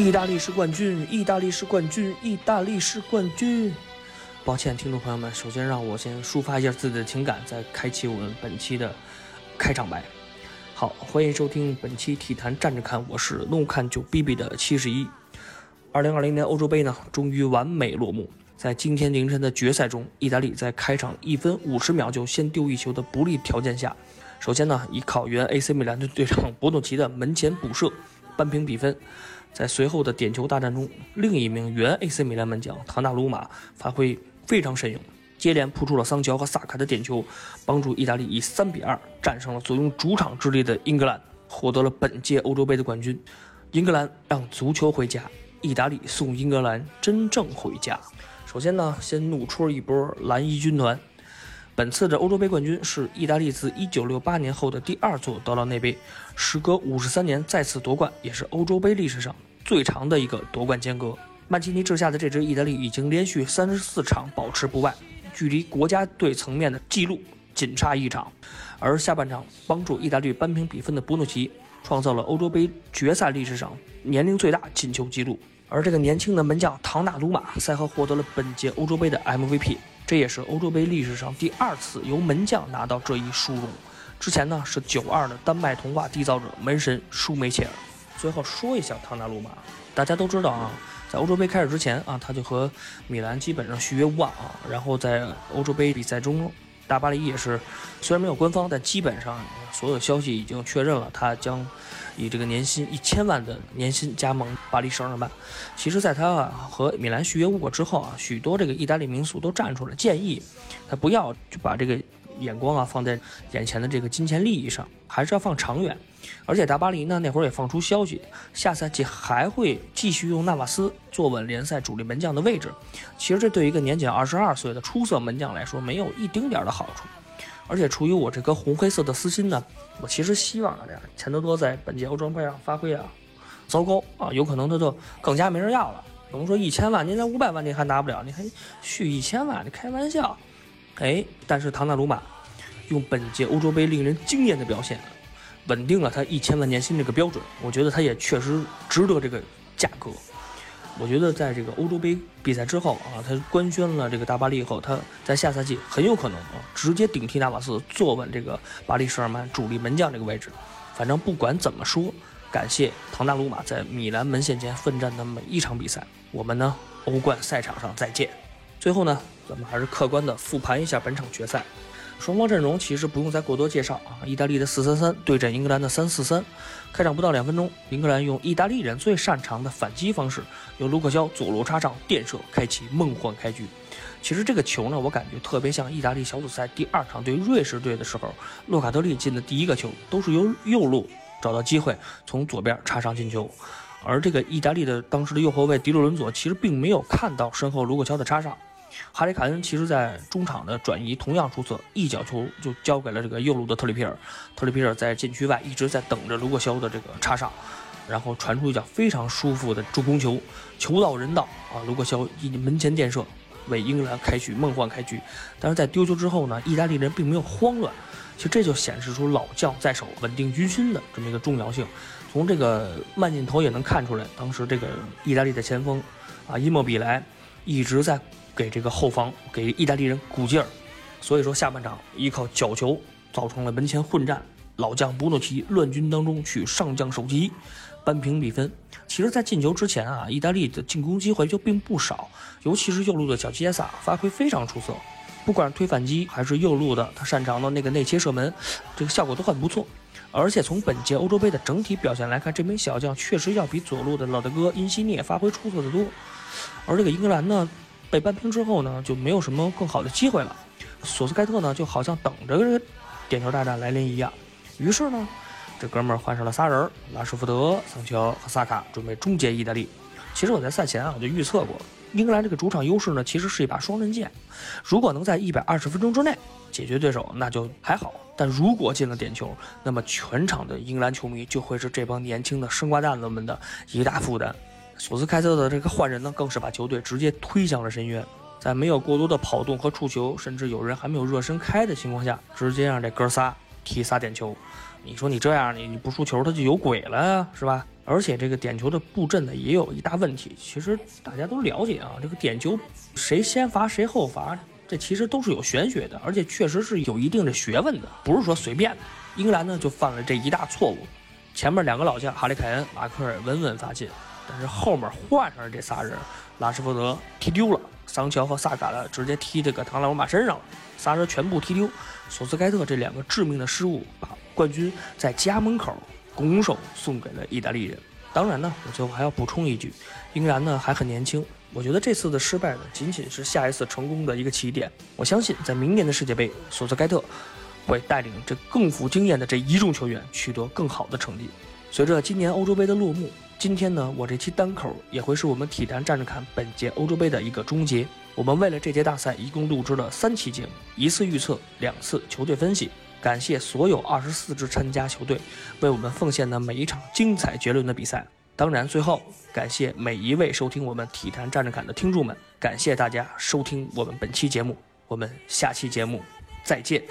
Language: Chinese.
意大利是冠军，意大利是冠军，意大利是冠军。抱歉，听众朋友们，首先让我先抒发一下自己的情感，再开启我们本期的开场白。好，欢迎收听本期体坛站着看，我是怒看就逼逼的七十一。二零二零年欧洲杯呢，终于完美落幕。在今天凌晨的决赛中，意大利在开场一分五十秒就先丢一球的不利条件下，首先呢，依靠原 AC 米兰的队长博诺奇的门前补射扳平比分。在随后的点球大战中，另一名原 AC 米兰门将唐纳鲁马发挥非常神勇，接连扑出了桑乔和萨卡的点球，帮助意大利以三比二战胜了坐拥主场之力的英格兰，获得了本届欧洲杯的冠军。英格兰让足球回家，意大利送英格兰真正回家。首先呢，先怒戳一波蓝衣军团。本次的欧洲杯冠军是意大利自1968年后的第二座德劳内杯，时隔53年再次夺冠，也是欧洲杯历史上最长的一个夺冠间隔。曼奇尼治下的这支意大利已经连续34场保持不败，距离国家队层面的纪录仅差一场。而下半场帮助意大利扳平比分的博努奇，创造了欧洲杯决赛历史上年龄最大进球纪录。而这个年轻的门将唐纳鲁马赛后获得了本届欧洲杯的 MVP。这也是欧洲杯历史上第二次由门将拿到这一殊荣，之前呢是九二的丹麦童话缔造者门神舒梅切尔。最后说一下唐纳鲁马，大家都知道啊，在欧洲杯开始之前啊，他就和米兰基本上续约无望啊，然后在欧洲杯比赛中。大巴黎也是，虽然没有官方，但基本上所有消息已经确认了，他将以这个年薪一千万的年薪加盟巴黎圣日耳曼。其实，在他啊和米兰续约无果之后啊，许多这个意大利民宿都站出来建议他不要就把这个。眼光啊，放在眼前的这个金钱利益上，还是要放长远。而且大巴黎呢，那会儿也放出消息，下赛季还会继续用纳瓦斯坐稳联赛主力门将的位置。其实这对一个年仅二十二岁的出色门将来说，没有一丁点的好处。而且出于我这颗红黑色的私心呢，我其实希望啊，这钱德多在本届欧洲杯上发挥啊糟糕啊，有可能他就更加没人要了。我们说一千万，您连五百万您还拿不了，你还续一千万？你开玩笑。哎，但是唐纳鲁马用本届欧洲杯令人惊艳的表现，稳定了他一千万年薪这个标准。我觉得他也确实值得这个价格。我觉得在这个欧洲杯比赛之后啊，他官宣了这个大巴黎以后，他在下赛季很有可能啊直接顶替纳瓦斯，坐稳这个巴黎圣日耳曼主力门将这个位置。反正不管怎么说，感谢唐纳鲁马在米兰门线前奋战的每一场比赛。我们呢，欧冠赛场上再见。最后呢？咱们还是客观的复盘一下本场决赛，双方阵容其实不用再过多介绍啊。意大利的四三三对阵英格兰的三四三，开场不到两分钟，英格兰用意大利人最擅长的反击方式，由卢克肖左路插上垫射，开启梦幻开局。其实这个球呢，我感觉特别像意大利小组赛第二场对瑞士队的时候，洛卡特利进的第一个球，都是由右路找到机会从左边插上进球，而这个意大利的当时的右后卫迪洛伦佐其实并没有看到身后卢克肖的插上。哈里凯恩其实，在中场的转移同样出色，一脚球就交给了这个右路的特里皮尔。特里皮尔在禁区外一直在等着卢克肖的这个插上，然后传出一脚非常舒服的助攻球，球到人到啊！卢克肖一门前垫射，为英格兰开局梦幻开局。但是在丢球之后呢，意大利人并没有慌乱，其实这就显示出老将在手、稳定军心的这么一个重要性。从这个慢镜头也能看出来，当时这个意大利的前锋啊伊莫比莱一直在。给这个后方给意大利人鼓劲儿，所以说下半场依靠角球造成了门前混战，老将博诺奇乱军当中取上将首级扳平比分。其实，在进球之前啊，意大利的进攻机会就并不少，尤其是右路的小杰萨发挥非常出色，不管是推反击还是右路的他擅长的那个内切射门，这个效果都很不错。而且从本届欧洲杯的整体表现来看，这名小将确实要比左路的老大哥因西涅发挥出色的多。而这个英格兰呢？被扳平之后呢，就没有什么更好的机会了。索斯盖特呢，就好像等着这个点球大战来临一样。于是呢，这哥们儿换上了仨人：拉什福德、桑乔和萨卡，准备终结意大利。其实我在赛前啊，我就预测过，英格兰这个主场优势呢，其实是一把双刃剑。如果能在一百二十分钟之内解决对手，那就还好；但如果进了点球，那么全场的英格兰球迷就会是这帮年轻的生瓜蛋子们的一大负担。索斯盖特的这个换人呢，更是把球队直接推向了深渊。在没有过多的跑动和触球，甚至有人还没有热身开的情况下，直接让这哥仨踢仨点球。你说你这样，你你不输球，他就有鬼了呀，是吧？而且这个点球的布阵呢，也有一大问题。其实大家都了解啊，这个点球谁先罚谁后罚，这其实都是有玄学的，而且确实是有一定的学问的，不是说随便的。英格兰呢就犯了这一大错误，前面两个老将哈利凯恩、马克尔稳稳罚进，但是后面换上的这仨人，拉什福德踢丢了，桑乔和萨卡呢直接踢这个唐老马身上了，仨人全部踢丢。索斯盖特这两个致命的失误，把冠军在家门口拱手送给了意大利人。当然呢，我最后还要补充一句，英格兰呢还很年轻，我觉得这次的失败呢，仅仅是下一次成功的一个起点。我相信在明年的世界杯，索斯盖特会带领这更富经验的这一众球员取得更好的成绩。随着今年欧洲杯的落幕，今天呢，我这期单口也会是我们体坛站着看本届欧洲杯的一个终结。我们为了这届大赛，一共录制了三期节目，一次预测，两次球队分析。感谢所有二十四支参加球队为我们奉献的每一场精彩绝伦的比赛。当然，最后感谢每一位收听我们体坛站着看的听众们，感谢大家收听我们本期节目，我们下期节目再见。